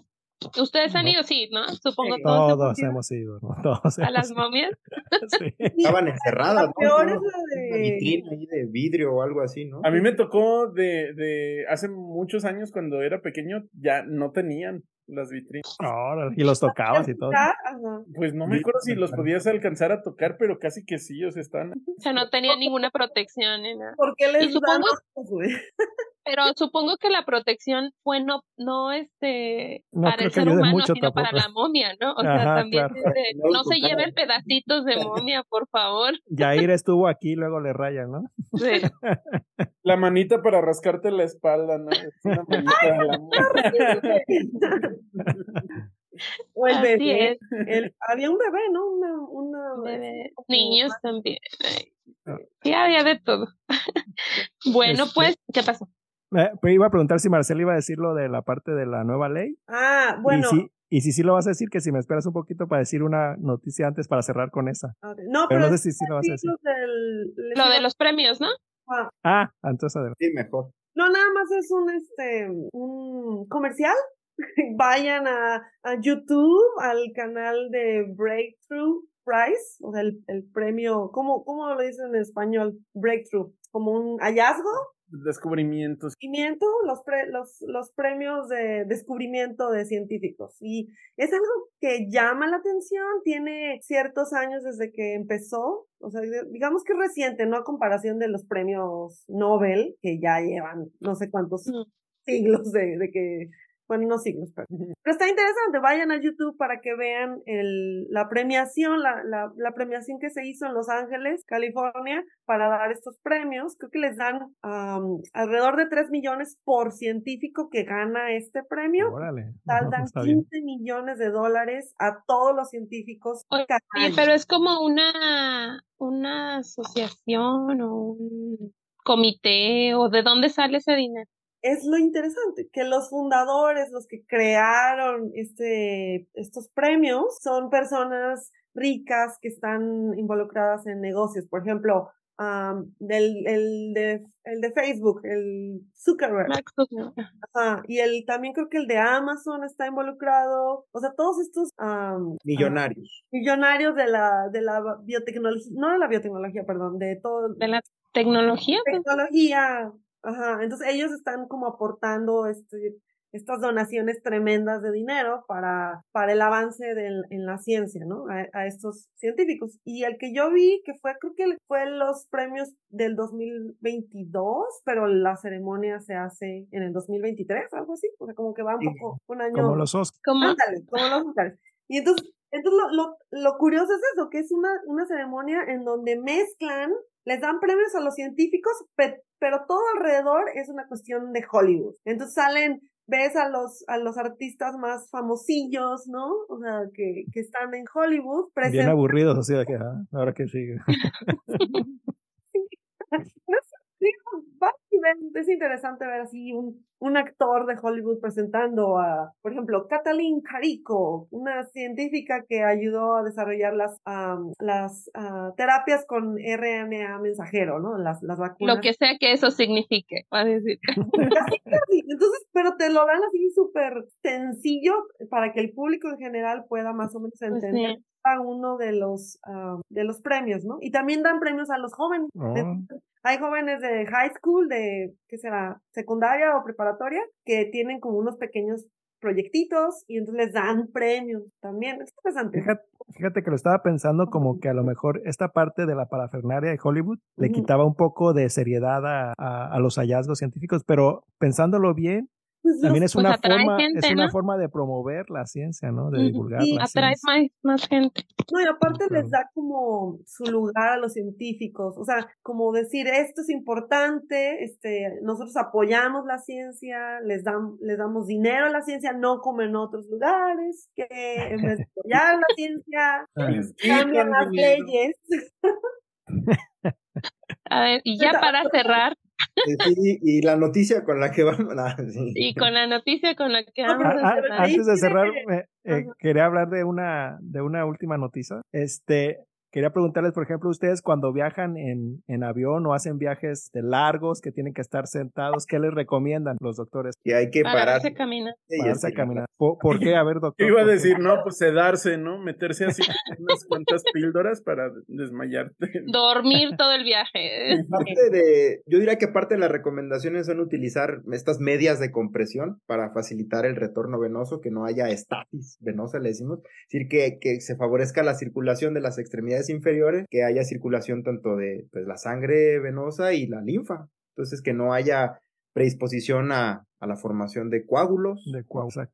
Ustedes han ido, sí, ¿no? Supongo todos. Todos hemos ido, ¿no? Todos ¿A las momias? sí. Estaban encerradas, ¿no? peor es la de... vitrina ahí de vidrio o algo así, ¿no? A mí me tocó de, de hace muchos años cuando era pequeño, ya no tenían las vitrinas. Ahora, y los tocabas y todo. Pues no me acuerdo si los podías alcanzar a tocar, pero casi que sí, o sea, están. O sea, no tenía ninguna protección ni nada. ¿Por qué les supongo, Pero supongo que la protección fue no, no este no para el ser humano, sino para la momia, ¿no? O sea, también claro. este, no se lleven pedacitos de momia, por favor. Yair estuvo aquí, luego le rayan, ¿no? Sí. La manita para rascarte la espalda, ¿no? Es una manita de la O el Así bebé. es. El, había un bebé, ¿no? Una, una Bebé, Niños también. Ay, Sí, había de todo. bueno, Este- pues, ¿qué pasó? Eh, pero iba a preguntar si Marcelo iba a decir lo de la parte de la nueva ley. Ah, bueno. Y si, y si sí lo vas a decir, que si me esperas un poquito para decir una noticia antes para cerrar con esa. No, Pero pero, no sé si sí lo vas a decir. del- Lo iba- de los premios, ¿no? ah, Ah, entonces adelante. Sí, mejor. No, nada más es un este un comercial. Vayan a, a YouTube, al canal de Breakthrough Prize, o sea, el, el premio, ¿cómo, ¿cómo lo dicen en español? Breakthrough, como un hallazgo, Descubrimientos. descubrimiento, los, pre- los, los premios de descubrimiento de científicos. Y es algo que llama la atención, tiene ciertos años desde que empezó, o sea, digamos que es reciente, no a comparación de los premios Nobel, que ya llevan no sé cuántos Mm. siglos de, de que, bueno, no siglos, pero, pero está interesante, vayan a YouTube para que vean el, la premiación, la, la, la premiación que se hizo en Los Ángeles, California, para dar estos premios. Creo que les dan am, alrededor de 3 millones por científico que gana este premio. Órale. Tal, No, dan está bien. 15 millones de dólares a todos los científicos Oye, pero es como una, una asociación o un comité o de dónde sale ese dinero. Es lo interesante, que los fundadores, los que crearon este, estos premios, son personas ricas que están involucradas en negocios. Por ejemplo, del, el, de, el de Facebook, el Zuckerberg. Ajá, y el, también creo que el de Amazon está involucrado. O sea, todos estos Millonarios. millonarios de la, de la biotecnología, no de la biotecnología, perdón, de todo, de la tecnología. pues. tecnología. Ajá, entonces ellos están como aportando este, estas donaciones tremendas de dinero para, para el avance del, en la ciencia, ¿no? A, a estos científicos. Y el que yo vi, que fue, creo que fue los premios del 2022, pero la ceremonia se hace en el 2023, algo así, o sea, como que va un poco, un año. Como los Oscars. Como, Ándale, como los Óscares. Y entonces, entonces lo, lo, lo curioso es eso, que es una, una ceremonia en donde mezclan, les dan premios a los científicos, pe- pero todo alrededor es una cuestión de Hollywood. Entonces salen, ves a los, a los artistas más famosillos, ¿no? O sea, que, que están en Hollywood, Bien presentan aburridos, así de que, ah, ahora que sigue. Ven, es interesante ver así un, un actor de Hollywood presentando a, por ejemplo, Kathleen Carico, una científica que ayudó a desarrollar las, am, las ah, terapias con RNA mensajero, ¿no? Las, las vacunas. lo que sea que eso signifique, va a decir. Casi, casi. Entonces, pero te lo dan así súper sencillo para que el público en general pueda más o menos Pues entender sí. cada uno de los, ah, de los premios, ¿no? Y también dan premios a los jóvenes. Oh. Hay jóvenes de high school, de, ¿qué será? Secundaria o preparatoria, que tienen como unos pequeños proyectitos y entonces les dan premios también. Es interesante. Fíjate, fíjate que lo estaba pensando como que a lo mejor esta parte de la parafernaria de Hollywood le quitaba un poco de seriedad a, a- a los hallazgos científicos, pero pensándolo bien, Pues también es pues una forma, gente, es una forma de promover la ciencia, ¿no? De divulgar Sí, la Atrae ciencia. más, más gente. No, y aparte Claro. les da como su lugar a los científicos, o sea, como decir esto es importante, este, nosotros apoyamos la ciencia, les dam- les damos dinero a la ciencia, no como en otros lugares, que en vez de apoyar la ciencia, Ah, Les cambian las leyes. A ver, y ya para cerrar. Sí, y la noticia con la que vamos. a Y con la noticia con la que vamos a cerrar. Antes de cerrar, eh, quería hablar de una, de una última noticia. Este, Quería preguntarles, por ejemplo, ustedes cuando viajan en, en avión o hacen viajes de largos que tienen que estar sentados, ¿qué les recomiendan los doctores? Que hay que parar. Pararse a caminar. Pararse a caminar. ¿Por, qué? A ver, doctor. Iba a decir, no, pues sedarse, ¿no? Meterse así unas cuantas píldoras para desmayarte. Dormir todo el viaje. Parte de, yo diría que parte de las recomendaciones son utilizar estas medias de compresión para facilitar el retorno venoso, que no haya estatis venosa, le decimos. Es decir, que, que se favorezca la circulación de las extremidades inferiores, que haya circulación tanto de pues, la sangre venosa y la linfa. Entonces, que no haya predisposición a, a la formación de coágulos. De coágulos.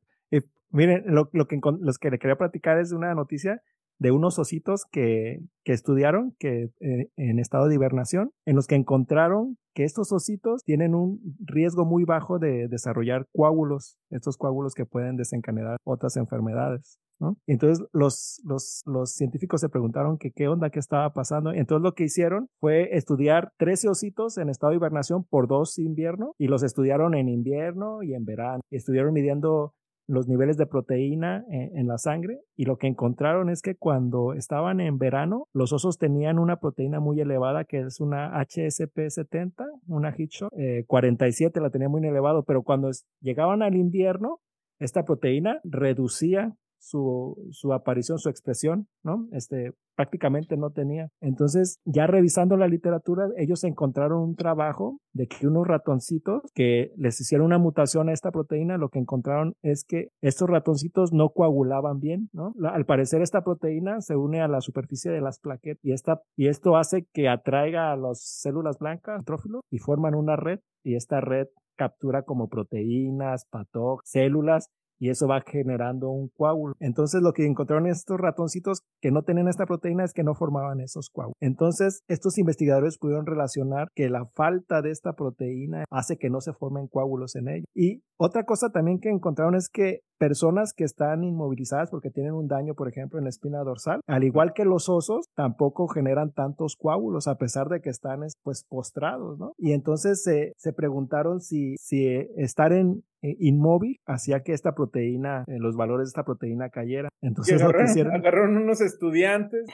miren, lo, lo, que, los que le quería platicar es una noticia de unos ositos que, que estudiaron que, eh, en estado de hibernación, en los que encontraron que estos ositos tienen un riesgo muy bajo de desarrollar coágulos, estos coágulos que pueden desencadenar otras enfermedades. Entonces los, los, los científicos se preguntaron que qué onda, qué estaba pasando. Entonces lo que hicieron fue estudiar 13 ositos en estado de hibernación por dos invierno y los estudiaron en invierno y en verano. Estuvieron midiendo los niveles de proteína en, la sangre y lo que encontraron es que cuando estaban en verano, los osos tenían una proteína muy elevada que es una HSP70, una Hitchcock, eh, 47 la tenía muy elevado, pero cuando llegaban al invierno, esta proteína reducía su, su aparición, su expresión, ¿no? Este, prácticamente no tenía. Entonces, ya revisando la literatura, ellos encontraron un trabajo de que unos ratoncitos que les hicieron una mutación a esta proteína, lo que encontraron es que estos ratoncitos no coagulaban bien, ¿no? al parecer esta proteína se une a la superficie de las plaquetas y, esta, y esto hace que atraiga a las células blancas, trófilo, y forman una red y esta red captura como proteínas, patógenos, células y eso va generando un coágulo. Entonces lo que encontraron estos ratoncitos que no tenían esta proteína es que no formaban esos coágulos. Entonces estos investigadores pudieron relacionar que la falta de esta proteína hace que no se formen coágulos en ellos. Y otra cosa también que encontraron es que personas que están inmovilizadas porque tienen un daño, por ejemplo, en la espina dorsal, al igual que los osos, tampoco generan tantos coágulos a pesar de que están pues postrados, ¿no? Y entonces se preguntaron si, si estar en, eh, inmóvil hacía que esta proteína, eh, los valores de esta proteína cayera. Entonces agarraron, unos estudiantes.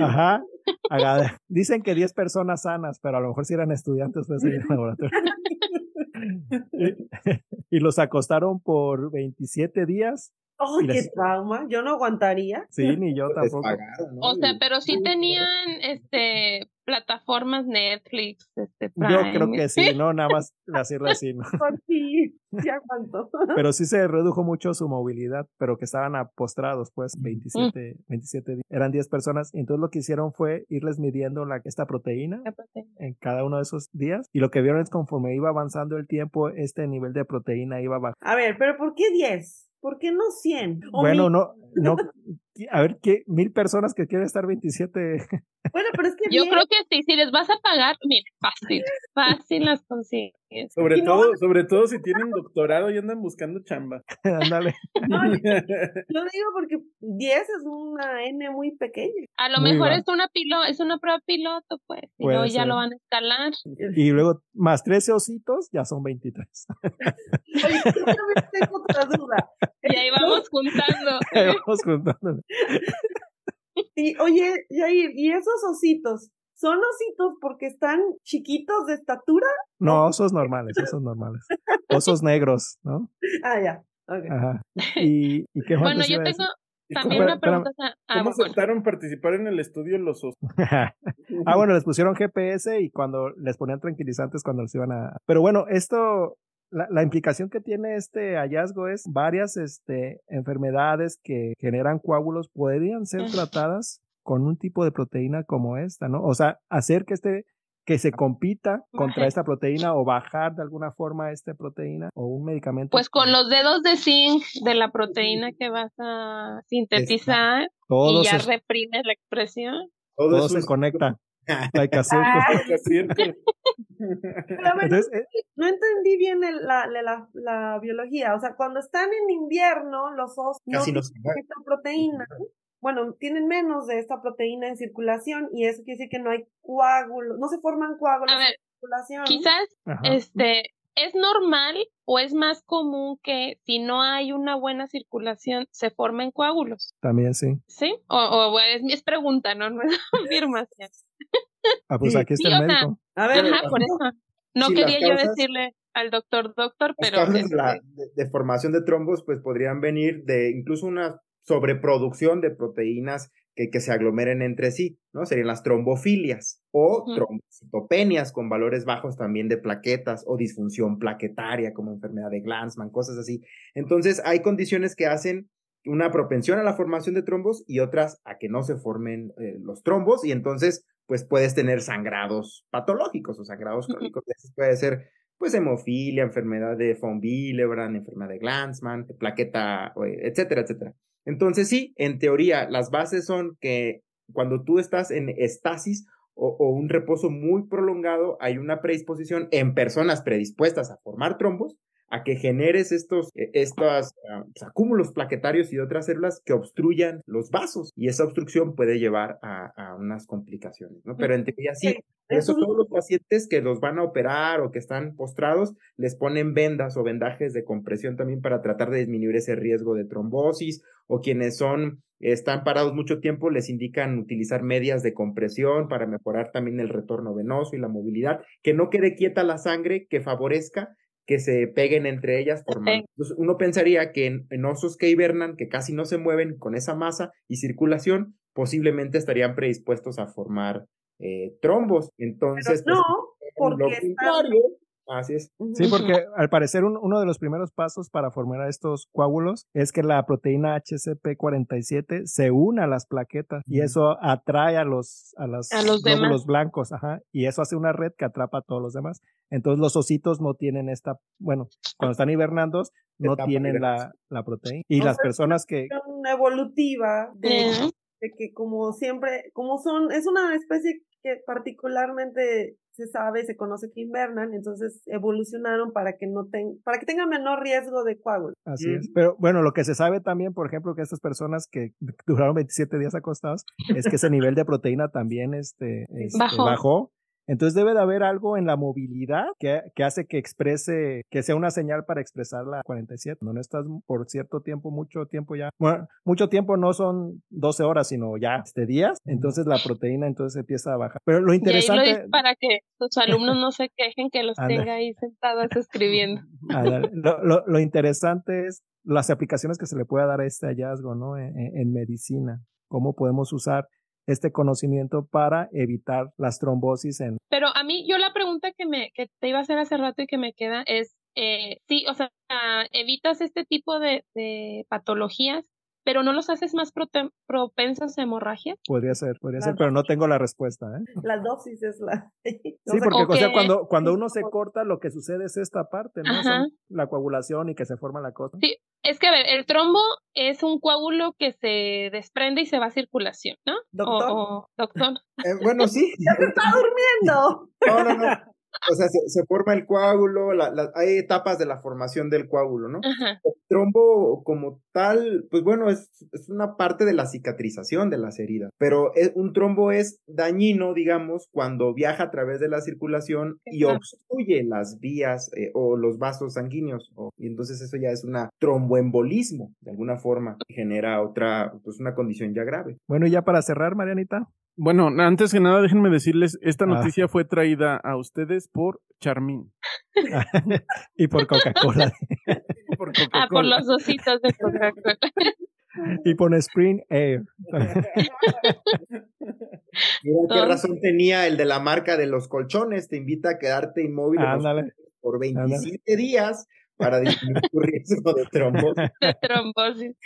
Ajá. Dicen que 10 personas sanas, pero a lo mejor si eran estudiantes pues en el laboratorio. y, los acostaron por 27 días ¡Ay, qué trauma! Yo no aguantaría. Sí, ni yo tampoco. O sea, pero sí tenían este plataformas Netflix, este Yo creo que sí, no, nada más decirlo así, ¿no? sí, sí aguanto. Pero sí se redujo mucho su movilidad, pero que estaban apostrados, pues, 27, 27 días. Eran 10 personas, y entonces lo que hicieron fue irles midiendo la, esta proteína, proteína en cada uno de esos días, y lo que vieron es conforme iba avanzando el tiempo, este nivel de proteína iba bajando. A ver, pero ¿por qué 10? ¿Por qué no 100? bueno, no, no, a ver, ¿qué, mil personas que quieren estar 27. Bueno, pero es que. Yo creo que sí, si les vas a pagar, mira, fácil, fácil las consigues. Sobre todo, sobre todo si tienen doctorado y andan buscando chamba. Ándale. No, yo, digo porque 10 es una N muy pequeña. A lo mejor es una pilo, es una prueba piloto, pues. Y luego ya lo van a escalar. Y luego, más 13 ositos, ya son 23. Oye, yo tengo otra duda. Y ahí vamos juntando. Ahí vamos juntando. Y oye, Jair, ¿y esos ositos? ¿Son ositos porque están chiquitos de estatura? No, osos normales, osos normales. Osos negros, ¿no? Ah, ya. Ajá. ¿Y, y qué Bueno, yo tengo también una pregunta. ¿Cómo aceptaron participar en el estudio los osos? ah, bueno, les pusieron GPS y cuando les ponían tranquilizantes cuando los iban a... Pero bueno, esto la, implicación que tiene este hallazgo es varias este, enfermedades que generan coágulos podrían ser tratadas con un tipo de proteína como esta, ¿no? O sea, hacer que este que se compita contra esta proteína o bajar de alguna forma esta proteína o un medicamento. Pues con los dedos de zinc de la proteína que vas a sintetizar y ya reprimes la expresión. Todo, se conecta. Hay que hacer. Eh, no entendí bien la, la, la, biología. O sea, cuando están en invierno, los osos no tienen esta proteína. bueno, tienen menos de esta proteína en circulación y eso quiere decir que no hay coágulos, no se forman coágulos ver, en circulación. Quizás, Ajá. este, es normal o es más común que si no hay una buena circulación se formen coágulos, También sí. ¿sí? O, o es, es pregunta, ¿no? No es afirmación. Ah, pues aquí está sí, el o sea, médico. A ver, Ajá, por eso. No las quería yo decirle al doctor, doctor, Las pero causas este, de, la, de- de formación de trombos pues podrían venir de incluso una sobreproducción de proteínas que, que se aglomeren entre sí, ¿no? Serían las trombofilias o Ujú. trombocitopenias con valores bajos también de plaquetas o disfunción plaquetaria como enfermedad de Glanzmann, cosas así. Entonces hay condiciones que hacen una propensión a la formación de trombos y otras a que no se formen eh, los trombos y entonces pues puedes tener sangrados patológicos o sangrados crónicos. Puede ser pues hemofilia, enfermedad de von Willebrand, enfermedad de Glanzmann, plaqueta, eh, etcétera, etcétera. Entonces sí, en teoría las bases son que cuando tú estás en estasis o, o un reposo muy prolongado, hay una predisposición en personas predispuestas a formar trombos a que generes estos, eh, estos ah, pues, acúmulos plaquetarios y otras células que obstruyan los vasos y esa obstrucción puede llevar a, a unas complicaciones, ¿no? Pero en teoría sí, por es eso todos los pacientes que los van a operar o que están postrados les ponen vendas o vendajes de compresión también para tratar de disminuir ese riesgo de trombosis o quienes son están parados mucho tiempo les indican utilizar medias de compresión para mejorar también el retorno venoso y la movilidad, que no quede quieta la sangre, que favorezca que se peguen entre ellas formando. Entonces, uno pensaría que en, en osos que hibernan, que casi no se mueven con esa masa y circulación, posiblemente estarían predispuestos a formar eh, trombos. pero Entonces, no, pues, lo porque así es. Sí, porque al parecer un- uno de los primeros pasos para formar estos coágulos es que la proteína HCP47 se una a las plaquetas y eso atrae a los, a las A los glóbulos demás. blancos, ajá, y eso hace una red que atrapa a todos los demás. Entonces los ositos no tienen esta, bueno, cuando están hibernando no tienen la, la proteína. Y O las sea, personas que, cuestión evolutiva de, de que como siempre, como son, es una especie que particularmente se sabe, se conoce que invernan, entonces evolucionaron para que no ten, para que tengan menor riesgo de coágulos. Así es. Pero bueno, lo que se sabe también, por ejemplo, que estas personas que duraron 27 días acostados, es que ese nivel de proteína también este, este, Bajó. bajó. Entonces debe de haber algo en la movilidad que, que hace que exprese, que sea una señal para expresar la 47. No, no estás por cierto tiempo, mucho tiempo ya. Bueno, mucho tiempo no son 12 horas, sino ya este días. Entonces la proteína entonces empieza a bajar. Pero lo Y ahí lo interesante, para que sus alumnos no se quejen que los tenga ahí sentados escribiendo. Lo, lo- lo interesante es las aplicaciones que se le puede dar a este hallazgo, ¿no? En, en- en medicina. Cómo podemos usar este conocimiento para evitar las trombosis en... Pero a mí, yo la pregunta que me que te iba a hacer hace rato y que me queda es, eh, sí, o sea, evitas este tipo de, de patologías, pero no los haces más propensos a hemorragia. Podría ser, podría ser, pero no tengo la respuesta, ¿eh? La dosis es la... Sí, porque o sea, Ok. cuando, cuando uno se corta, lo que sucede es esta parte, ¿no? Son la coagulación y que se forma la cosa. Sí, es que a ver, el trombo es un coágulo que se desprende y se va a circulación, ¿no? Doctor. O, o- doctor. Eh, bueno, sí. ¡Ya se está durmiendo! No, no, no. O sea, se, se forma el coágulo, la- la- hay etapas de la formación del coágulo, ¿no? Ajá. El trombo como tal, pues bueno, es, es una parte de la cicatrización de las heridas, pero es- un trombo es dañino, digamos, cuando viaja a través de la circulación y Exacto. obstruye las vías eh, o los vasos sanguíneos, o- y entonces eso ya es una tromboembolismo, de alguna forma, que genera otra, pues una condición ya grave. Bueno, y ya para cerrar, Marianita. Bueno, antes que nada, déjenme decirles, esta Ah. noticia fue traída a ustedes por Charmin. y por Coca-Cola. Por Ah, por los ositos de Coca-Cola. y por Spring Air. Mira qué razón tenía el de la marca de los colchones, te invita a quedarte inmóvil por 27 días para disminuir tu riesgo de trombosis. de trombosis.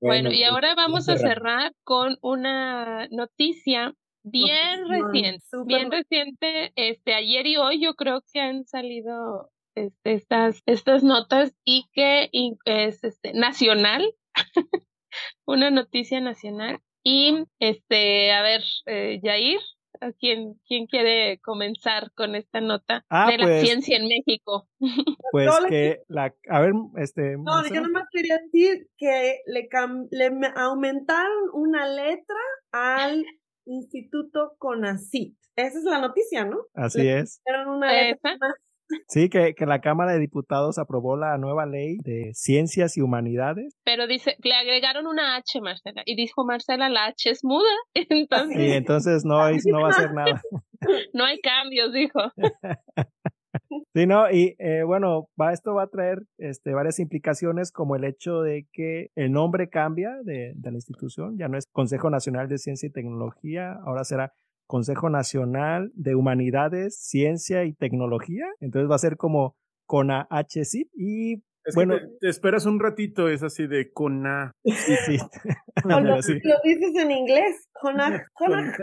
Bueno, y pues, ahora vamos a cerrar. cerrar con una noticia bien reciente, bien reciente, este ayer y hoy yo creo que han salido este, estas estas notas y que es este nacional, una noticia nacional y este a ver eh, Yair, ¿a quién quién quiere comenzar con esta nota Ah, de la pues- ciencia en México? Pues No, que la, a ver, este, No, yo nomás quería decir que le, cam- le me- aumentaron un una letra al Instituto CONACIT. Esa es la noticia, ¿no? Así es. una Sí, que, que, la Cámara de Diputados aprobó la nueva ley de ciencias y humanidades. Pero dice, le agregaron una H, Marcela, y dijo Marcela, la H es muda. Entonces... Y entonces no, no va a hacer nada. No hay cambios, dijo. Sí, no, y eh, bueno, va, esto va a traer este, varias implicaciones como el hecho de que el nombre cambia de, de la institución, ya no es Consejo Nacional de Ciencia y Tecnología, ahora será Consejo Nacional de Humanidades, Ciencia y Tecnología. Entonces va a ser como CONAHCIP y bueno, te, esperas un ratito, es así de CONA. Sí, sí. lo, lo, dices en inglés, CONA. CONA.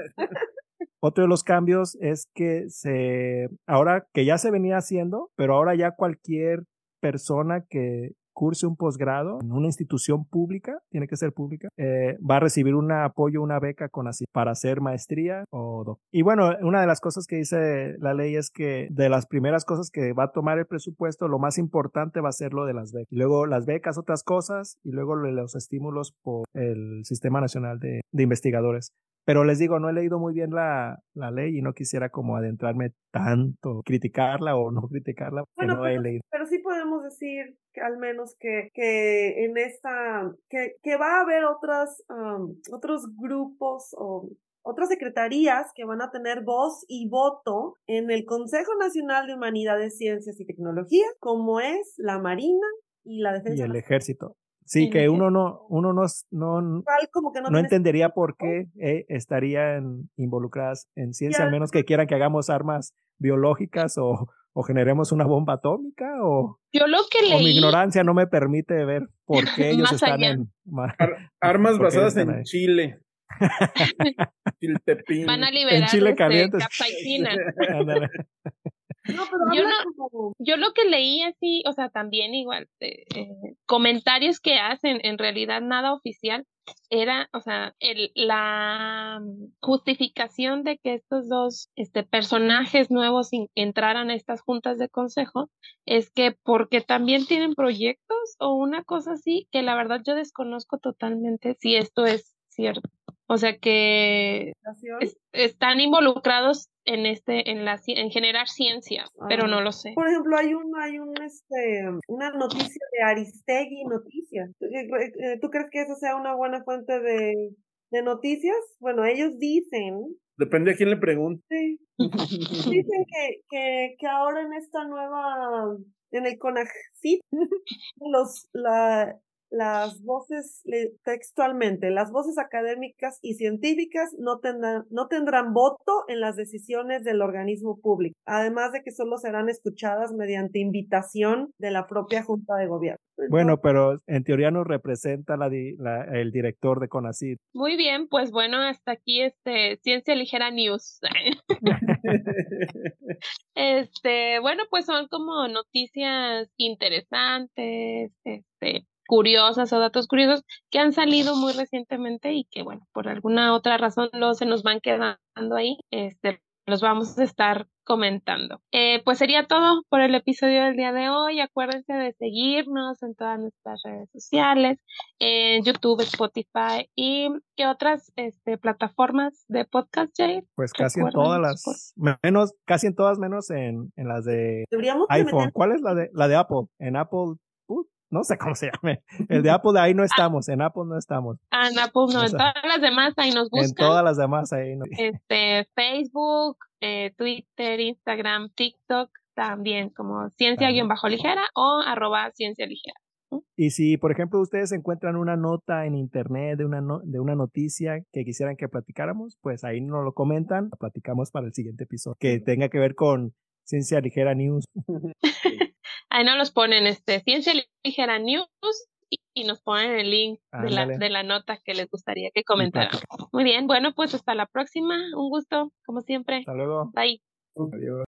Otro de los cambios es que se, ahora que ya se venía haciendo, pero ahora ya cualquier persona que curse un posgrado en una institución pública, tiene que ser pública, eh, va a recibir un apoyo, una beca para hacer maestría o doctor. Y bueno, una de las cosas que dice la ley es que de las primeras cosas que va a tomar el presupuesto, lo más importante va a ser lo de las becas. Luego las becas, otras cosas, y luego los estímulos por el Sistema Nacional de Investigadores. Pero les digo, no he leído muy bien la, la, ley y no quisiera como adentrarme tanto, criticarla o no criticarla, porque no he leído. Pero sí podemos decir que al menos que, que en esta, que, que va a haber otras, otros grupos o otras secretarías que van a tener voz y voto en el Consejo Nacional de Humanidades, Ciencias y Tecnología, como es la Marina y la Defensa. Y el Ejército. Sí, que uno no, uno no, no, no, entendería por qué eh, estarían involucradas en ciencia, al menos que quieran que hagamos armas biológicas o, o generemos una bomba atómica o, Yo lo que leí, o mi ignorancia no me permite ver por qué ellos están en armas basadas en Chile. Van a liberar en Chile caliente. No, pero yo, no, yo lo que leí así, o sea, también igual, eh, comentarios que hacen, en realidad nada oficial, era, o sea, el, la justificación de que estos dos este, personajes nuevos entraran a estas juntas de consejo es que porque también tienen proyectos o una cosa así, que la verdad yo desconozco totalmente si esto es cierto. O sea que están involucrados en este en la en generar ciencia, pero no lo sé. Por ejemplo, hay un hay un este una noticia de Aristegui Noticias. Eh, ¿Tú crees que esa sea una buena fuente de, de noticias? Bueno, ellos dicen Depende a quién le pregunte. Sí. Dicen que, que, que ahora en esta nueva, en el CONACYT, los, la, las voces textualmente, las voces académicas y científicas no tendrán, no tendrán voto en las decisiones del organismo público, además de que solo serán escuchadas mediante invitación de la propia Junta de Gobierno. Bueno, pero en teoría nos representa la, el director de CONACYT. Muy bien, pues bueno, hasta aquí este Ciencia Ligera News. este, bueno, pues son como noticias interesantes, este, curiosas o datos curiosos que han salido muy recientemente y que, bueno, por alguna otra razón no se nos van quedando ahí. Este, los vamos a estar comentando. Eh, pues sería todo por el episodio del día de hoy. Acuérdense de seguirnos en todas nuestras redes sociales, en YouTube, Spotify y qué otras este, plataformas de podcast, Jay. Pues casi en todas las, menos, casi en todas menos en, en las de iPhone. ¿Cuál es la de la de Apple? En Apple no sé cómo se llame. El de Apple ahí no estamos, en Apple no estamos. Ah, en Apple no, en todas las demás ahí nos buscan. En todas las demás ahí. No. Este, Facebook, eh, Twitter, Instagram, TikTok, también como ciencia-ligera o arroba ciencia ligera. Y si, por ejemplo, ustedes encuentran una nota en internet de una, de una noticia que quisieran que platicáramos, pues ahí nos lo comentan, platicamos para el siguiente episodio, que tenga que ver con Ciencia Ligera News. Ahí nos los ponen, este, Ciencia Ligera News y, nos ponen el link de la, de la, nota que les gustaría que comentaran. Muy bien, bueno, pues hasta la próxima. Un gusto, como siempre. Hasta luego. Bye. Adiós.